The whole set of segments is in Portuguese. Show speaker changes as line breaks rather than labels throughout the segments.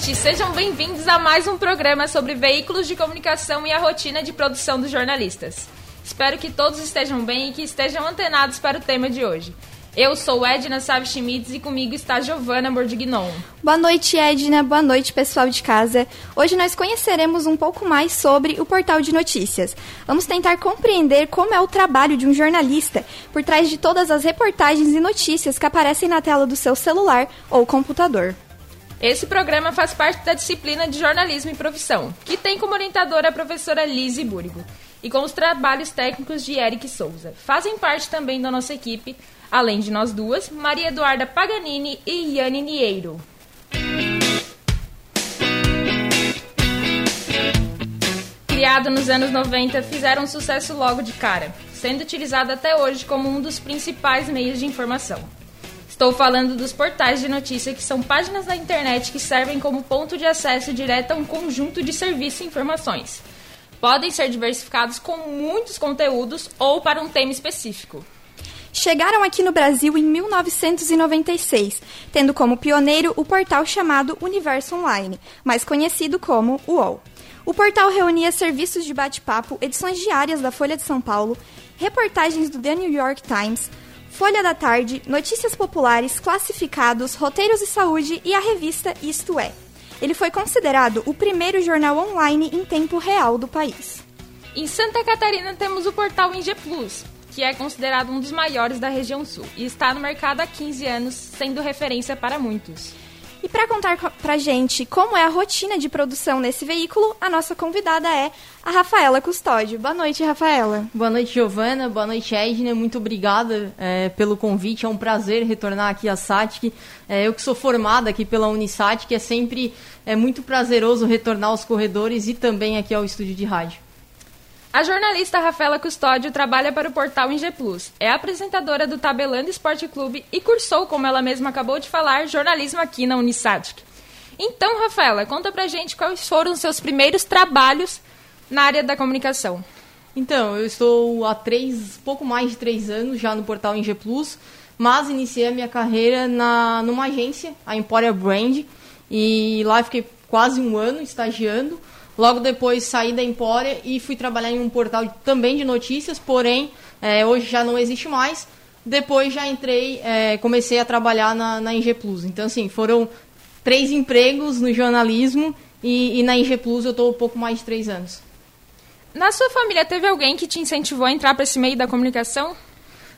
noite, sejam bem-vindos a mais um programa sobre veículos de comunicação e a rotina de produção dos jornalistas. Espero que todos estejam bem e que estejam antenados para o tema de hoje. Eu sou Edna Sávio Schmitz e comigo está Giovana Bordignon.
Boa noite, Edna. Boa noite, pessoal de casa. Hoje nós conheceremos um pouco mais sobre o portal de notícias. Vamos tentar compreender como é o trabalho de um jornalista por trás de todas as reportagens e notícias que aparecem na tela do seu celular ou computador.
Esse programa faz parte da disciplina de jornalismo e profissão, que tem como orientadora a professora Lise Búrigo, e com os trabalhos técnicos de Eric Souza. Fazem parte também da nossa equipe, além de nós duas, Maria Eduarda Paganini e Yane Nieiro. Criado nos anos 90, fizeram sucesso logo de cara, sendo utilizado até hoje como um dos principais meios de informação. Estou falando dos portais de notícia, que são páginas da internet que servem como ponto de acesso direto a um conjunto de serviços e informações. Podem ser diversificados com muitos conteúdos ou para um tema específico.
Chegaram aqui no Brasil em 1996, tendo como pioneiro o portal chamado Universo Online, mais conhecido como UOL. O portal reunia serviços de bate-papo, edições diárias da Folha de São Paulo, reportagens do The New York Times, Folha da Tarde, notícias populares, classificados, roteiros de saúde e a revista Isto É. Ele foi considerado o primeiro jornal online em tempo real do país.
Em Santa Catarina temos o portal Inge Plus, que é considerado um dos maiores da região sul e está no mercado há 15 anos, sendo referência para muitos.
Para contar pra gente como é a rotina de produção nesse veículo, a nossa convidada é a Rafaela Custódio. Boa noite, Rafaela.
Boa noite, Giovana. Boa noite, Edna. Muito obrigada é, pelo convite. É um prazer retornar aqui à SATIC. É, eu que sou formada aqui pela Unisatic, é sempre é muito prazeroso retornar aos corredores e também aqui ao estúdio de rádio.
A jornalista Rafaela Custódio trabalha para o portal Inge Plus. É apresentadora do Tabelando Esporte Clube e cursou, como ela mesma acabou de falar, jornalismo aqui na Unisatic. Então, Rafaela, conta pra gente quais foram os seus primeiros trabalhos na área da comunicação.
Então, eu estou há três, pouco mais de três anos já no portal Inge Plus, mas iniciei a minha carreira na, numa agência, a Emporia Brand, e lá fiquei quase um ano estagiando. Logo depois saí da Empória e fui trabalhar em um portal também de notícias, porém é, hoje já não existe mais. Depois já entrei, é, comecei a trabalhar na, na Inge Plus. Então, assim, foram três empregos no jornalismo e, e na Inge Plus eu estou um pouco mais de três anos.
Na sua família, teve alguém que te incentivou a entrar para esse meio da comunicação?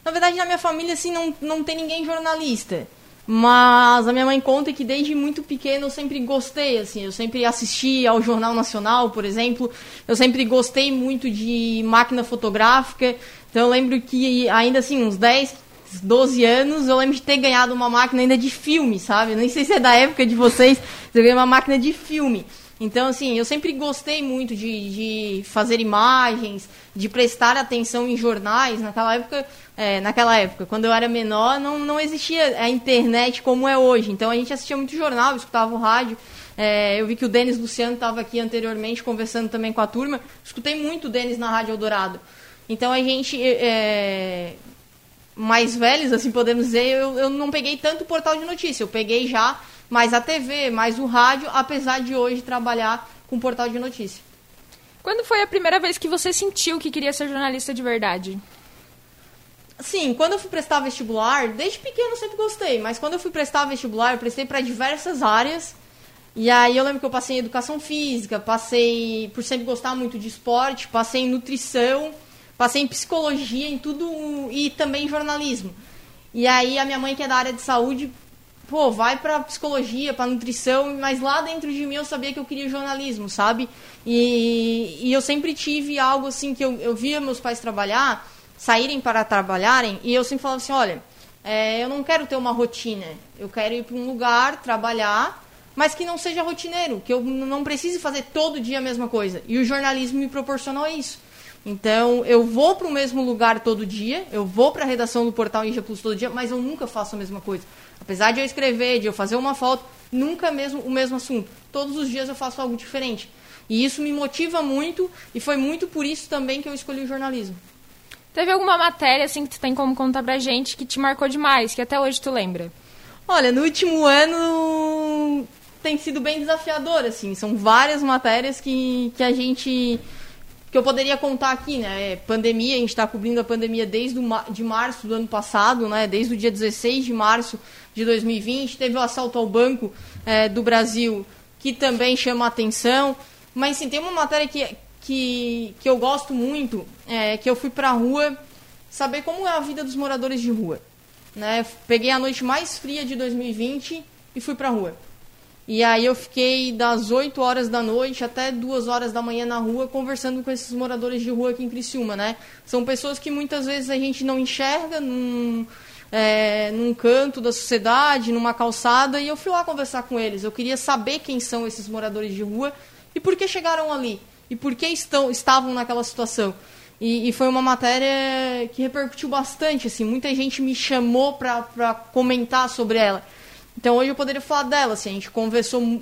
Na verdade, na minha família, assim, não, não tem ninguém jornalista. Mas a minha mãe conta que desde muito pequeno eu sempre gostei, assim, eu sempre assisti ao Jornal Nacional, por exemplo, eu sempre gostei muito de máquina fotográfica, então eu lembro que ainda assim, uns 10, 12 anos, eu lembro de ter ganhado uma máquina ainda de filme, sabe? Nem sei se é da época de vocês, eu ganhei uma máquina de filme. Então, assim, eu sempre gostei muito de, de fazer imagens, de prestar atenção em jornais. Naquela época, é, naquela época, quando eu era menor, não, não existia a internet como é hoje. Então, a gente assistia muito jornal, escutava o rádio. É, eu vi que o Denis Luciano estava aqui anteriormente conversando também com a turma. Escutei muito o Denis na Rádio Eldorado. Então, a gente, é, mais velhos, assim podemos dizer, eu, eu não peguei tanto portal de notícia. Eu peguei já mais a TV, mais o rádio, apesar de hoje trabalhar com portal de notícia.
Quando foi a primeira vez que você sentiu que queria ser jornalista de verdade?
Sim, quando eu fui prestar vestibular, desde pequeno eu sempre gostei, mas quando eu fui prestar vestibular, eu prestei para diversas áreas. E aí eu lembro que eu passei em educação física, passei por sempre gostar muito de esporte, passei em nutrição, passei em psicologia, em tudo e também em jornalismo. E aí a minha mãe que é da área de saúde pô, vai pra psicologia, pra nutrição, mas lá dentro de mim eu sabia que eu queria jornalismo, sabe? E, e eu sempre tive algo assim que eu, eu via meus pais trabalhar, saírem para trabalharem, e eu sempre falava assim: olha, é, eu não quero ter uma rotina, eu quero ir para um lugar, trabalhar, mas que não seja rotineiro, que eu não precise fazer todo dia a mesma coisa. E o jornalismo me proporcionou isso. Então, eu vou para o mesmo lugar todo dia, eu vou para a redação do portal Inja Plus todo dia, mas eu nunca faço a mesma coisa. Apesar de eu escrever, de eu fazer uma foto, nunca mesmo o mesmo assunto. Todos os dias eu faço algo diferente. E isso me motiva muito e foi muito por isso também que eu escolhi o jornalismo.
Teve alguma matéria assim que tu tem como contar pra gente que te marcou demais, que até hoje tu lembra?
Olha, no último ano tem sido bem desafiador, assim. São várias matérias que, que a gente que eu poderia contar aqui, né? É, pandemia, a gente está cobrindo a pandemia desde o, de março do ano passado, né? Desde o dia 16 de março de 2020. Teve o assalto ao Banco é, do Brasil, que também chama atenção. Mas, sim, tem uma matéria que, que, que eu gosto muito, é, que eu fui para a rua saber como é a vida dos moradores de rua. Né? Peguei a noite mais fria de 2020 e fui para a rua. E aí eu fiquei das 8 horas da noite até 2 horas da manhã na rua conversando com esses moradores de rua aqui em Criciúma, né? São pessoas que muitas vezes a gente não enxerga num, é, num canto da sociedade, numa calçada, e eu fui lá conversar com eles. Eu queria saber quem são esses moradores de rua e por que chegaram ali, e por que estão, estavam naquela situação. E, e foi uma matéria que repercutiu bastante, assim, muita gente me chamou para comentar sobre ela. Então hoje eu poderia falar dela, assim, a gente conversou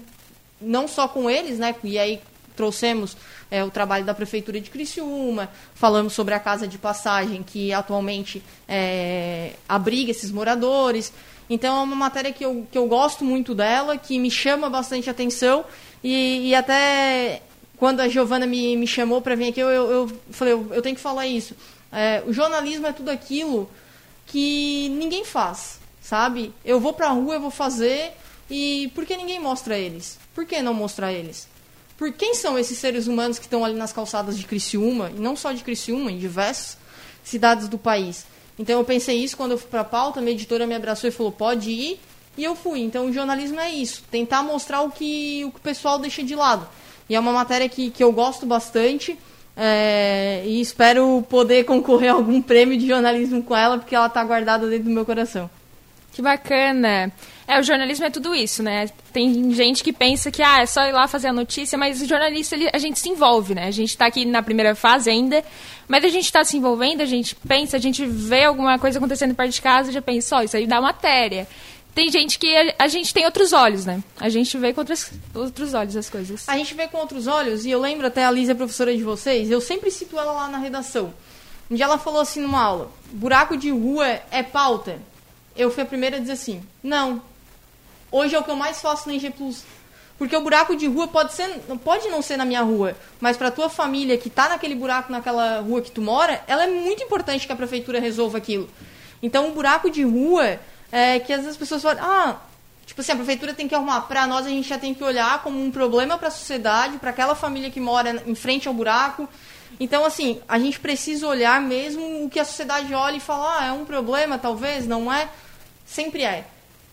não só com eles, né, e aí trouxemos é, o trabalho da Prefeitura de Criciúma, falamos sobre a casa de passagem que atualmente é, abriga esses moradores. Então é uma matéria que eu, que eu gosto muito dela, que me chama bastante atenção e, e até quando a Giovana me, me chamou para vir aqui, eu, eu, eu falei, eu, eu, tenho que falar isso. É, o jornalismo é tudo aquilo que ninguém faz sabe? Eu vou pra rua, eu vou fazer e por que ninguém mostra eles? Por que não mostrar eles? Por quem são esses seres humanos que estão ali nas calçadas de Criciúma, e não só de Criciúma, em diversas cidades do país? Então eu pensei isso quando eu fui para a pauta, minha editora me abraçou e falou: "Pode ir". E eu fui. Então o jornalismo é isso, tentar mostrar o que o, que o pessoal deixa de lado. E é uma matéria que, que eu gosto bastante. É, e espero poder concorrer a algum prêmio de jornalismo com ela, porque ela está guardada dentro do meu coração.
Que bacana. É, o jornalismo é tudo isso, né? Tem gente que pensa que ah, é só ir lá fazer a notícia, mas o jornalista, ele, a gente se envolve, né? A gente está aqui na primeira fase ainda, mas a gente está se envolvendo, a gente pensa, a gente vê alguma coisa acontecendo perto de casa já pensa, ó, oh, isso aí dá matéria. Tem gente que a, a, gente tem outros olhos, né? A gente vê com outros, outros olhos as coisas.
A gente vê com outros olhos, e eu lembro até a Lisa, professora de vocês, eu sempre cito ela lá na redação. Um dia ela falou assim numa aula: buraco de rua é pauta eu fui a primeira a dizer assim: não. Hoje é o que eu mais faço na IG Plus. Porque o buraco de rua pode ser, pode não ser na minha rua, mas para tua família que está naquele buraco naquela rua que tu mora, ela é muito importante que a prefeitura resolva aquilo. Então, o buraco de rua é que às vezes as pessoas falam: "Ah, tipo assim, a prefeitura tem que arrumar. Para nós a gente já tem que olhar como um problema para a sociedade, para aquela família que mora em frente ao buraco. Então, assim, a gente precisa olhar mesmo o que a sociedade olha e falar, ah, é um problema, talvez, não é? Sempre é.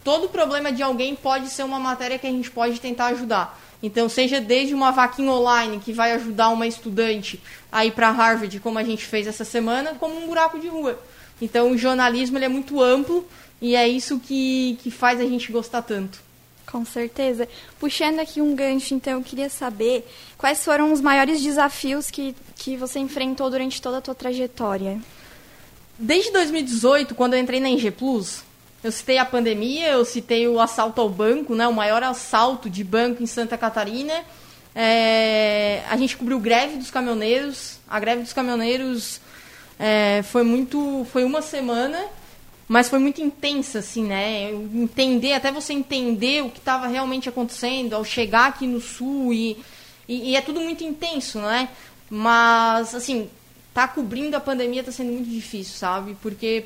Todo problema de alguém pode ser uma matéria que a gente pode tentar ajudar. Então, seja desde uma vaquinha online que vai ajudar uma estudante a ir para Harvard, como a gente fez essa semana, como um buraco de rua. Então, o jornalismo ele é muito amplo e é isso que, que faz a gente gostar tanto.
Com certeza. Puxando aqui um gancho, então, eu queria saber quais foram os maiores desafios que, que você enfrentou durante toda a tua trajetória.
Desde 2018, quando eu entrei na Eng Plus, eu citei a pandemia, eu citei o assalto ao banco, né, o maior assalto de banco em Santa Catarina. É, a gente cobriu greve dos caminhoneiros. A greve dos caminhoneiros é, foi muito, foi uma semana, mas foi muito intensa, assim, né? Entender, até você entender o que estava realmente acontecendo ao chegar aqui no sul e, e, e, é tudo muito intenso, né? Mas, assim, tá cobrindo a pandemia tá sendo muito difícil, sabe? Porque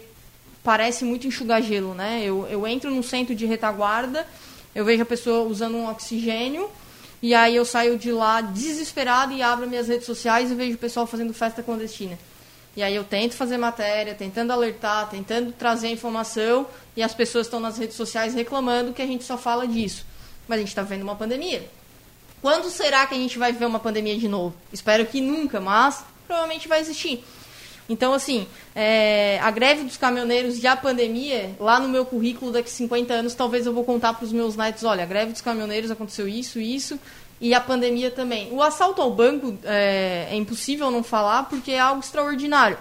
parece muito enxugar gelo, né? Eu, eu entro no centro de retaguarda, eu vejo a pessoa usando um oxigênio, e aí eu saio de lá desesperado e abro minhas redes sociais e vejo o pessoal fazendo festa clandestina. E aí eu tento fazer matéria, tentando alertar, tentando trazer informação, e as pessoas estão nas redes sociais reclamando que a gente só fala disso. Mas a gente está vendo uma pandemia. Quando será que a gente vai ver uma pandemia de novo? Espero que nunca, mas provavelmente vai existir. Então, assim, é, a greve dos caminhoneiros e a pandemia, lá no meu currículo daqui a 50 anos, talvez eu vou contar para os meus netos, olha, a greve dos caminhoneiros aconteceu isso, isso, e a pandemia também. O assalto ao banco é, é impossível não falar porque é algo extraordinário.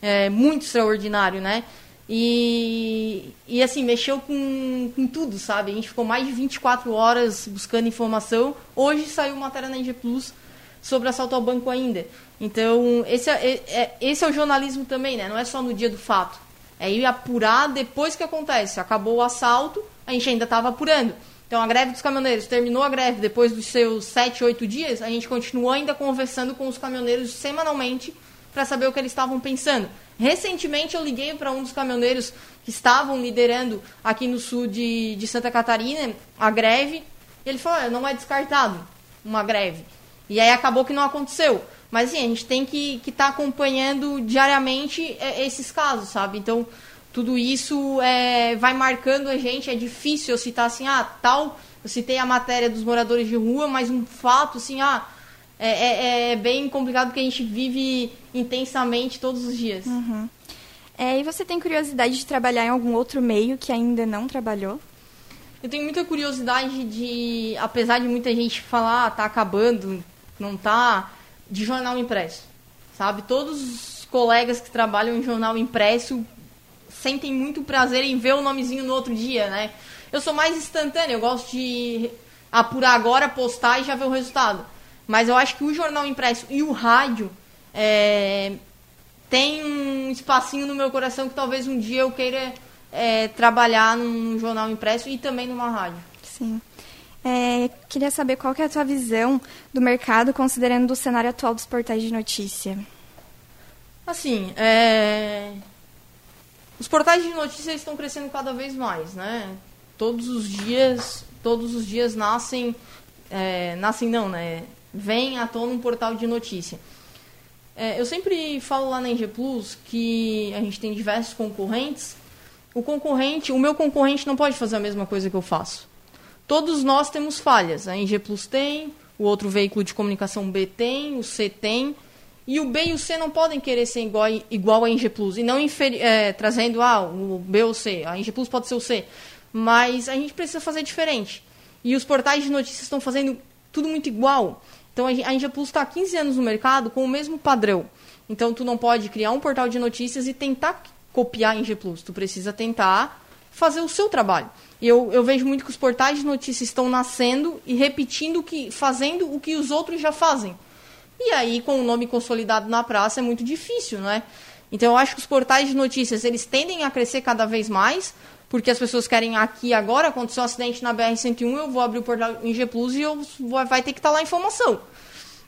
É muito extraordinário, né? E, e assim, mexeu com, com tudo, sabe? A gente ficou mais de 24 horas buscando informação. Hoje saiu matéria na IG Plus sobre assalto ao banco ainda. Então, esse é, é, é, esse é o jornalismo também, né? Não é só no dia do fato. É ir apurar depois que acontece. Acabou o assalto, a gente ainda estava apurando. Então, a greve dos caminhoneiros terminou a greve depois dos seus 7, 8 dias, a gente continuou ainda conversando com os caminhoneiros semanalmente para saber o que eles estavam pensando. Recentemente, eu liguei para um dos caminhoneiros que estavam liderando aqui no sul de, de Santa Catarina a greve. Ele falou: não é descartado uma greve. E aí acabou que não aconteceu. Mas assim, a gente tem que estar tá acompanhando diariamente é, esses casos, sabe? Então, tudo isso é, vai marcando a gente. É difícil eu citar assim, ah, tal. Eu citei a matéria dos moradores de rua, mas um fato assim, ah, é, é, é bem complicado porque a gente vive intensamente todos os dias.
Uhum. É, e você tem curiosidade de trabalhar em algum outro meio que ainda não trabalhou?
Eu tenho muita curiosidade de, apesar de muita gente falar, ah, tá acabando, não tá, de jornal impresso. Sabe? Todos os colegas que trabalham em jornal impresso sentem muito prazer em ver o nomezinho no outro dia, né? Eu sou mais instantâneo, eu gosto de apurar agora, postar e já ver o resultado. Mas eu acho que o jornal impresso e o rádio é, tem um espacinho no meu coração que talvez um dia eu queira é, trabalhar num jornal impresso e também numa rádio.
Sim. É, queria saber qual que é a tua visão do mercado, considerando o cenário atual dos portais de notícia.
Assim, é... os portais de notícia estão crescendo cada vez mais, né? Todos os dias, todos os dias nascem, é... nascem não, né? Vem à tona um portal de notícia. É, eu sempre falo lá na NG Plus que a gente tem diversos concorrentes. O concorrente, o meu concorrente não pode fazer a mesma coisa que eu faço. Todos nós temos falhas. A NG Plus tem, o outro veículo de comunicação B tem, o C tem. E o B e o C não podem querer ser igual, igual a NG Plus. E não é, trazendo ah, o B ou o C. A NG Plus pode ser o C. Mas a gente precisa fazer diferente. E os portais de notícias estão fazendo tudo muito igual. Então a NG Plus está há 15 anos no mercado com o mesmo padrão. Então tu não pode criar um portal de notícias e tentar copiar a NG Plus. Tu precisa tentar fazer o seu trabalho. E eu, eu vejo muito que os portais de notícias estão nascendo e repetindo que, fazendo o que os outros já fazem. E aí, com o nome consolidado na praça, é muito difícil, não é? Então, eu acho que os portais de notícias, eles tendem a crescer cada vez mais, porque as pessoas querem aqui agora, aconteceu um acidente na BR-101, eu vou abrir o portal em G Plus e eu vou, vai ter que estar lá a informação.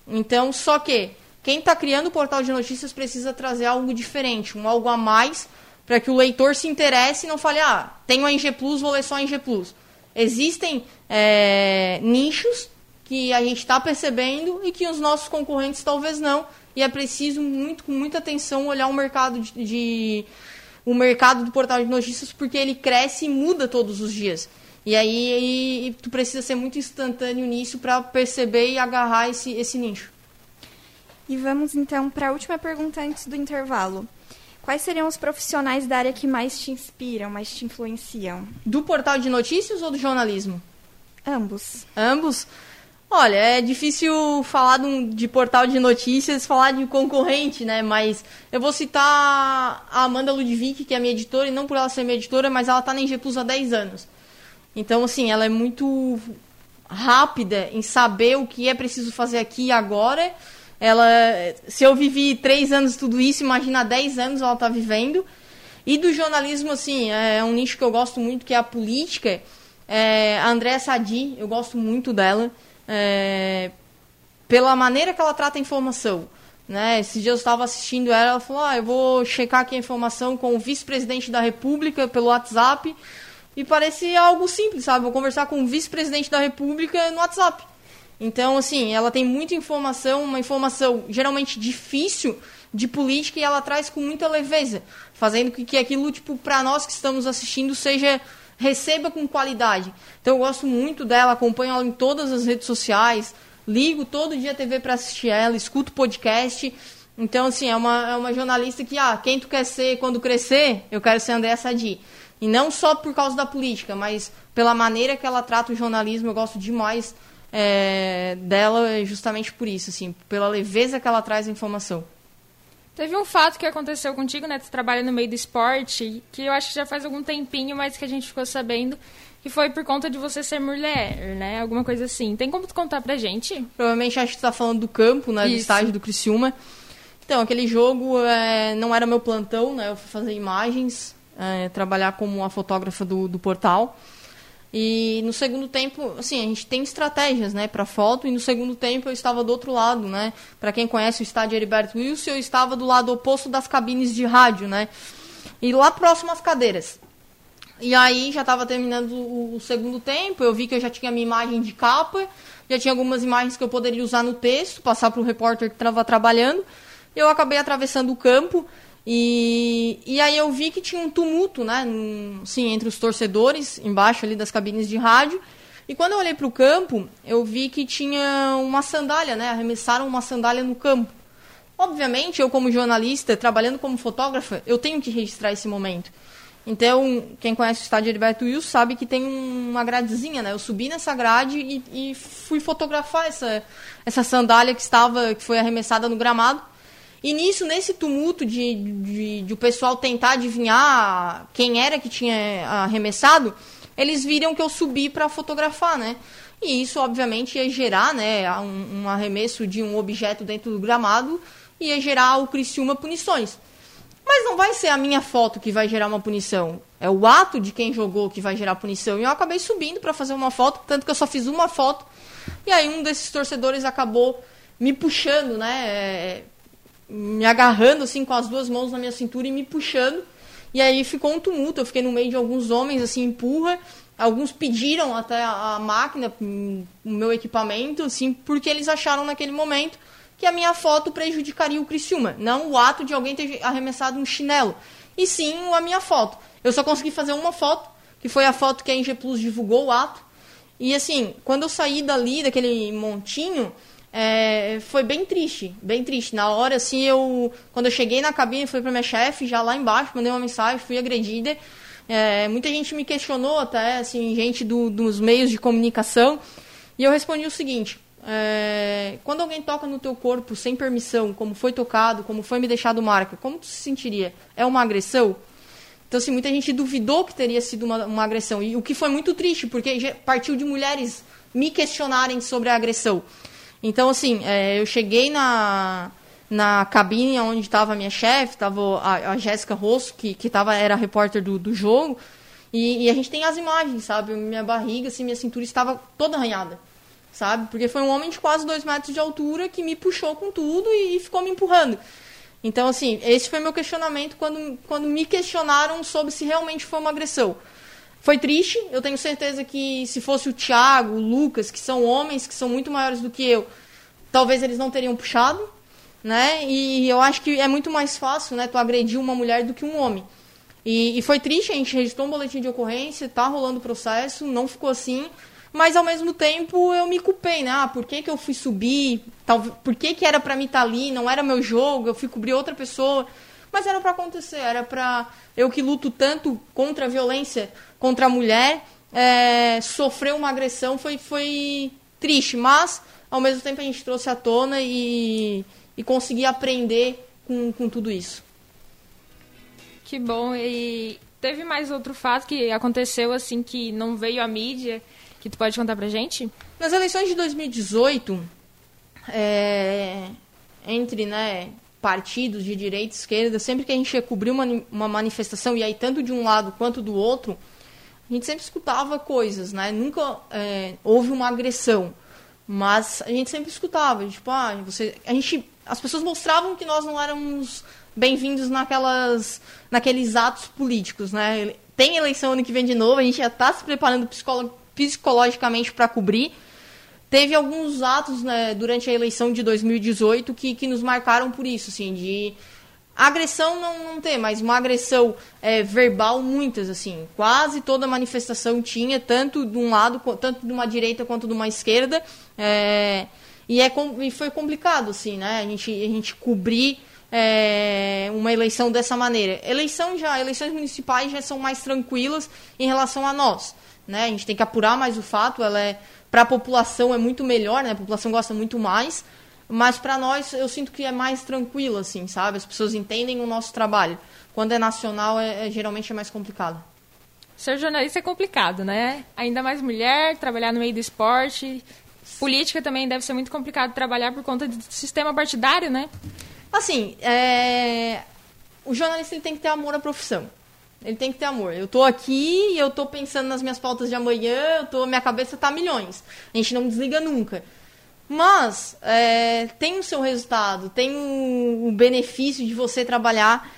Então, só que quem está criando o portal de notícias precisa trazer algo diferente, um algo a mais para que o leitor se interesse e não fale, ah, tenho a Ing Plus, vou ler só a Plus. Existem é, nichos que a gente está percebendo e que os nossos concorrentes talvez não. E é preciso, muito, com muita atenção, olhar o mercado de, de o mercado do portal de notícias, porque ele cresce e muda todos os dias. E aí, aí tu precisa ser muito instantâneo nisso para perceber e agarrar esse, esse nicho.
E vamos então para a última pergunta antes do intervalo. Quais seriam os profissionais da área que mais te inspiram, mais te influenciam?
Do portal de notícias ou do jornalismo?
Ambos.
Ambos? Olha, é difícil falar de, portal de notícias, falar de concorrente, né? Mas eu vou citar a Amanda Ludwig, que é minha editora, e não por ela ser minha editora, mas ela está na Plus há 10 anos. Então, assim, ela é muito rápida em saber o que é preciso fazer aqui e agora ela, se eu vivi três anos tudo isso, imagina dez anos ela está vivendo. E do jornalismo, assim, é um nicho que eu gosto muito, que é a política. É, a Andréa Sadi, eu gosto muito dela, é, pela maneira que ela trata a informação. Né? Esses dias eu estava assistindo ela, ela falou, ah, eu vou checar aqui a informação com o vice-presidente da República pelo WhatsApp. E parece algo simples, sabe? Vou conversar com o vice-presidente da República no WhatsApp. Então, assim, ela tem muita informação, uma informação geralmente difícil de política e ela traz com muita leveza, fazendo com que aquilo, tipo, para nós que estamos assistindo, seja receba com qualidade. Então, eu gosto muito dela, acompanho ela em todas as redes sociais, ligo todo dia a TV para assistir ela, escuto podcast. Então, assim, é uma, é uma jornalista que, ah, quem tu quer ser quando crescer, eu quero ser Andréa Sadi. E não só por causa da política, mas pela maneira que ela trata o jornalismo, eu gosto demais é, dela justamente por isso, assim, pela leveza que ela traz a informação.
Teve um fato que aconteceu contigo, né? Tu trabalha no meio do esporte, que eu acho que já faz algum tempinho, mas que a gente ficou sabendo, que foi por conta de você ser mulher, né? Alguma coisa assim. Tem como tu contar pra gente?
Provavelmente acho que tu tá falando do campo, né? Isso. Do estádio do Criciúma. Então, aquele jogo é, não era meu plantão, né? Eu fui fazer imagens, é, trabalhar como a fotógrafa do, do portal. E no segundo tempo, assim, a gente tem estratégias, né, para foto. E no segundo tempo eu estava do outro lado, né? Para quem conhece o estádio Heriberto Wilson, eu estava do lado oposto das cabines de rádio, né? E lá próximo às cadeiras. E aí já estava terminando o segundo tempo, eu vi que eu já tinha minha imagem de capa, já tinha algumas imagens que eu poderia usar no texto, passar para o repórter que estava trabalhando. Eu acabei atravessando o campo e, e aí eu vi que tinha um tumulto, né? Sim, entre os torcedores, embaixo ali das cabines de rádio. E quando eu olhei para o campo, eu vi que tinha uma sandália, né? Arremessaram uma sandália no campo. Obviamente, eu como jornalista, trabalhando como fotógrafa, eu tenho que registrar esse momento. Então, quem conhece o estádio Heriberto Wilson sabe que tem uma gradezinha, né? Eu subi nessa grade e, e fui fotografar essa, essa sandália que estava, que foi arremessada no gramado. E nisso, nesse tumulto de, de, de, o pessoal tentar adivinhar quem era que tinha arremessado, eles viram que eu subi para fotografar, né? E isso, obviamente, ia gerar né, um, um, arremesso de um objeto dentro do gramado, ia gerar o Criciúma punições. Mas não vai ser a minha foto que vai gerar uma punição. É o ato de quem jogou que vai gerar punição. E eu acabei subindo para fazer uma foto, tanto que eu só fiz uma foto. E aí um desses torcedores acabou me puxando, né? É, me agarrando assim com as duas mãos na minha cintura e me puxando. E aí ficou um tumulto, eu fiquei no meio de alguns homens, assim, empurra. Alguns pediram até a, máquina, o meu equipamento, assim, porque eles acharam naquele momento que a minha foto prejudicaria o Criciúma. Não o ato de alguém ter arremessado um chinelo, e sim a minha foto. Eu só consegui fazer uma foto, que foi a foto que a Inge Plus divulgou o ato. E assim, quando eu saí dali, daquele montinho, é, foi bem triste, bem triste. Na hora, assim, eu. Quando eu cheguei na cabine, fui pra minha chefe, já lá embaixo, mandei uma mensagem, fui agredida. É, muita gente me questionou até, assim, gente do, dos meios de comunicação. E eu respondi o seguinte: é, quando alguém toca no teu corpo sem permissão, como foi tocado, como foi me deixado marca, como tu se sentiria? É uma agressão? Então, assim, muita gente duvidou que teria sido uma, uma agressão. E o que foi muito triste, porque partiu de mulheres me questionarem sobre a agressão. Então, assim, é, eu cheguei na, na cabine onde estava a minha chefe, estava a, a Jéssica Rosso, que, que tava, era repórter do, do jogo, e, e, a gente tem as imagens, sabe? Minha barriga, assim, minha cintura estava toda arranhada, sabe? Porque foi um homem de quase dois metros de altura que me puxou com tudo e, e ficou me empurrando. Então, assim, esse foi meu questionamento quando, quando me questionaram sobre se realmente foi uma agressão. Foi triste, eu tenho certeza que se fosse o Thiago, o Lucas, que são homens que são muito maiores do que eu, talvez eles não teriam puxado, né? E eu acho que é muito mais fácil, né, tu agredir uma mulher do que um homem. E, e foi triste, a gente registrou um boletim de ocorrência, tá rolando o processo, não ficou assim, mas ao mesmo tempo eu me culpei, né? Ah, por que, que eu fui subir? Tal, por que, que era para mim estar tá ali? Não era meu jogo, eu fui cobrir outra pessoa. Mas era para acontecer, era para eu que luto tanto contra a violência contra a mulher, é, sofrer uma agressão foi, foi triste, mas ao mesmo tempo a gente trouxe à tona e, e consegui aprender com, com tudo isso.
Que bom. E teve mais outro fato que aconteceu assim que não veio à mídia, que tu pode contar pra gente?
Nas eleições de 2018, é, entre né, partidos de direita e esquerda, sempre que a gente ia cobrir uma, uma manifestação, e aí tanto de um lado quanto do outro, a gente sempre escutava coisas, né? Nunca é, houve uma agressão, mas a gente sempre escutava, tipo, ah, você, a gente, as pessoas mostravam que nós não éramos bem-vindos naquelas, naqueles atos políticos, né? Tem eleição ano que vem de novo, a gente já está se preparando psicolo, psicologicamente para cobrir. Teve alguns atos né, durante a eleição de 2018 que, que nos marcaram por isso, assim, de Agressão não, não tem, mas uma agressão é, verbal, muitas, assim. Quase toda manifestação tinha, tanto de um lado, tanto de uma direita quanto de uma esquerda. É, e, é, e foi complicado, assim, né? A gente, a gente cobrir é, uma eleição dessa maneira. Eleição já, eleições municipais já são mais tranquilas em relação a nós. Né? A gente tem que apurar mais o fato, ela é para a população é muito melhor, né? A população gosta muito mais. Mas para nós, eu sinto que é mais tranquilo, assim, sabe? As pessoas entendem o nosso trabalho. Quando é nacional, é, é, geralmente é mais complicado.
Ser jornalista é complicado, né? Ainda mais mulher, trabalhar no meio do esporte. Política também deve ser muito complicado trabalhar por conta do sistema partidário, né?
Assim, é... o jornalista ele tem que ter amor à profissão. Ele tem que ter amor. Eu tô aqui, eu tô pensando nas minhas pautas de amanhã, eu tô, minha cabeça tá milhões. A gente não desliga nunca. Mas é, tem o seu resultado, tem o, o benefício de você trabalhar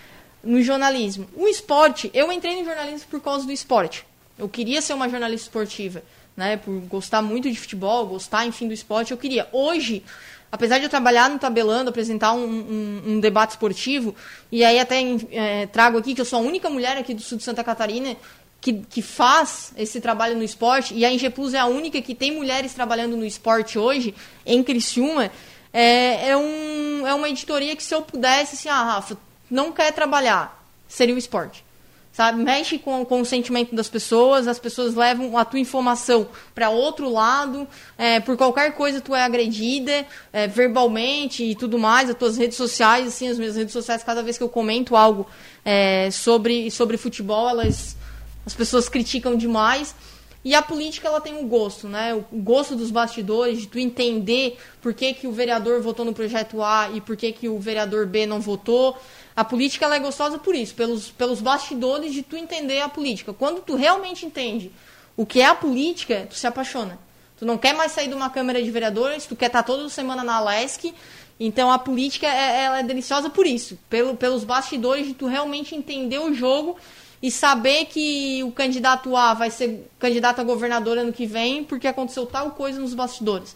no jornalismo. O esporte, eu entrei no jornalismo por causa do esporte. Eu queria ser uma jornalista esportiva, né? Por gostar muito de futebol, gostar, enfim, do esporte, eu queria. Hoje, apesar de eu trabalhar no tabelando, apresentar um, um, um debate esportivo, e aí até é, trago aqui que eu sou a única mulher aqui do sul de Santa Catarina que, que faz esse trabalho no esporte, e a Inge Plus é a única que tem mulheres trabalhando no esporte hoje, em Criciúma, é, é, um, é uma editoria que se eu pudesse, assim, ah, Rafa, não quer trabalhar, seria o esporte. Sabe? Mexe com, com o sentimento das pessoas, as pessoas levam a tua informação para outro lado, é, por qualquer coisa tu é agredida, é, verbalmente e tudo mais, as tuas redes sociais, assim, as minhas redes sociais, cada vez que eu comento algo é, sobre, sobre futebol, elas as pessoas criticam demais. E a política ela tem um gosto, né? O gosto dos bastidores, de tu entender por que, que o vereador votou no projeto A e por que, que o vereador B não votou. A política ela é gostosa por isso, pelos, pelos bastidores de tu entender a política. Quando tu realmente entende o que é a política, tu se apaixona. Tu não quer mais sair de uma Câmara de Vereadores, tu quer estar toda semana na Alesc. Então a política é, ela é deliciosa por isso, pelo, pelos bastidores de tu realmente entender o jogo e saber que o candidato A vai ser candidato a governador ano que vem porque aconteceu tal coisa nos bastidores.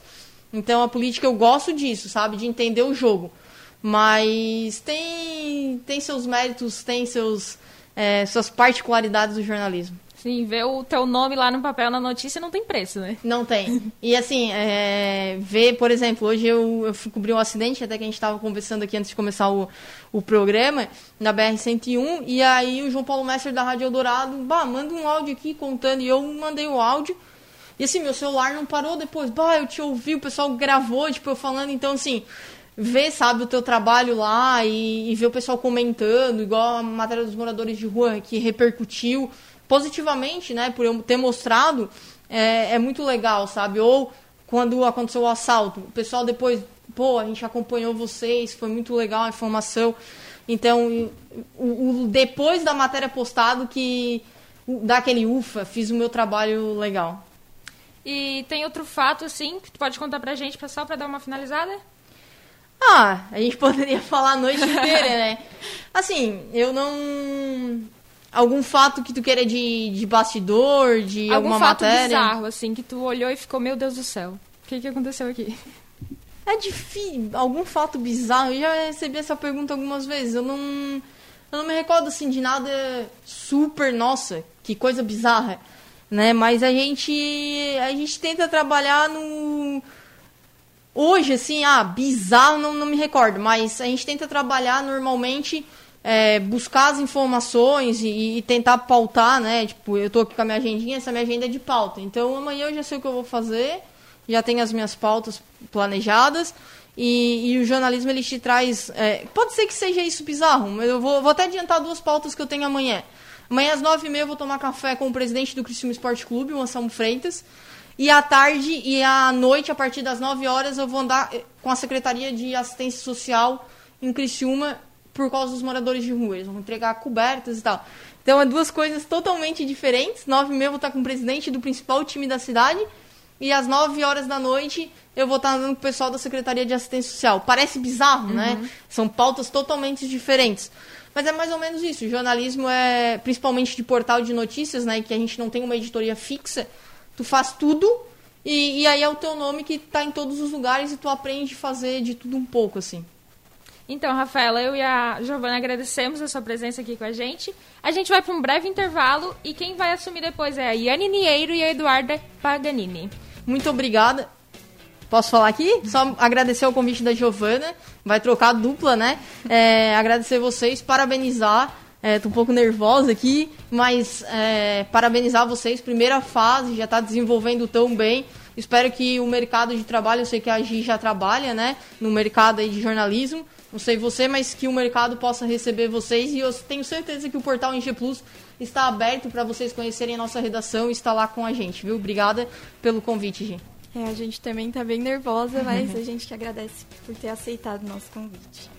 Então a política eu gosto disso, sabe? De entender o jogo. Mas tem, tem seus méritos, tem seus, é, suas particularidades do jornalismo.
Sim, ver o teu nome lá no papel na notícia não tem preço, né?
Não tem. E assim, é, ver, por exemplo, hoje eu, eu fui cobrir um acidente, até que a gente estava conversando aqui antes de começar o, o programa, na BR-101, e aí o João Paulo Mestre da Rádio Eldorado, bah, manda um áudio aqui contando, e eu mandei o áudio, e assim, meu celular não parou depois, bah, eu te ouvi, o pessoal gravou, tipo, eu falando, então assim, ver, sabe, o teu trabalho lá e, e ver o pessoal comentando, igual a matéria dos moradores de rua que repercutiu, positivamente, né, por eu ter mostrado, é, é muito legal, sabe? Ou quando aconteceu o assalto, o pessoal depois, pô, a gente acompanhou vocês, foi muito legal a informação. Então, o, o depois da matéria postada que dá aquele ufa, fiz o meu trabalho legal.
E tem outro fato, assim, que tu pode contar pra gente, só pra dar uma finalizada?
Ah, a gente poderia falar a noite inteira, né? Assim, eu não algum fato que tu queira de, de bastidor, de
algum
alguma
fato
matéria?
bizarro, assim, que tu olhou e ficou, meu Deus do céu. O que, que aconteceu aqui?
É difícil. Algum fato bizarro? Eu já recebi essa pergunta algumas vezes. Eu não. Eu não me recordo assim de nada super, nossa, que coisa bizarra. Né? Mas a gente. A gente tenta trabalhar no. Hoje, assim, ah, bizarro não, não me recordo, mas a gente tenta trabalhar normalmente é, buscar as informações e, e, tentar pautar, né? Tipo, eu tô aqui com a minha agendinha, essa minha agenda é de pauta. Então amanhã eu já sei o que eu vou fazer, já tenho as minhas pautas planejadas. E, e o jornalismo ele te traz. É, pode ser que seja isso bizarro, mas eu vou, vou até adiantar duas pautas que eu tenho amanhã. Amanhã às nove e meia eu vou tomar café com o presidente do Criciúma Esporte Clube, o Anselmo Freitas. E à tarde e à noite, a partir das 9 horas, eu vou andar eh, com a Secretaria de Assistência Social em Criciúma por causa dos moradores de rua. Eles vão entregar cobertas e tal. Então, é duas coisas totalmente diferentes. Nove e meia eu vou estar com o presidente do principal time da cidade. E às nove horas da noite eu vou estar andando com o pessoal da Secretaria de Assistência Social. Parece bizarro, né? uhum. né? São pautas totalmente diferentes. Mas é mais ou menos isso. O jornalismo é, principalmente de portal de notícias, né? Que a gente não tem uma editoria fixa. Tu faz tudo e, e aí é o teu nome que está em todos os lugares e tu aprende a fazer de tudo um pouco, assim.
Então, Rafaela, eu e a Giovana agradecemos a sua presença aqui com a gente. A gente vai para um breve intervalo e quem vai assumir depois é a Yane Nieiro e a Eduarda Paganini.
Muito obrigada. Posso falar aqui? Só agradecer o convite da Giovana. Vai trocar dupla, né? É, agradecer vocês, parabenizar. Estou é, um pouco nervosa aqui, mas é, parabenizar vocês. Primeira fase, já está desenvolvendo tão bem. Espero que o mercado de trabalho, eu sei que a Gi já trabalha, né? No mercado de jornalismo não sei você, mas que o mercado possa receber vocês e eu tenho certeza que o portal NG Plus está aberto para vocês conhecerem a nossa redação e estar lá com a gente, viu? Obrigada pelo convite, Gi.
É, a gente também está bem nervosa, mas a gente que agradece por ter aceitado o nosso convite.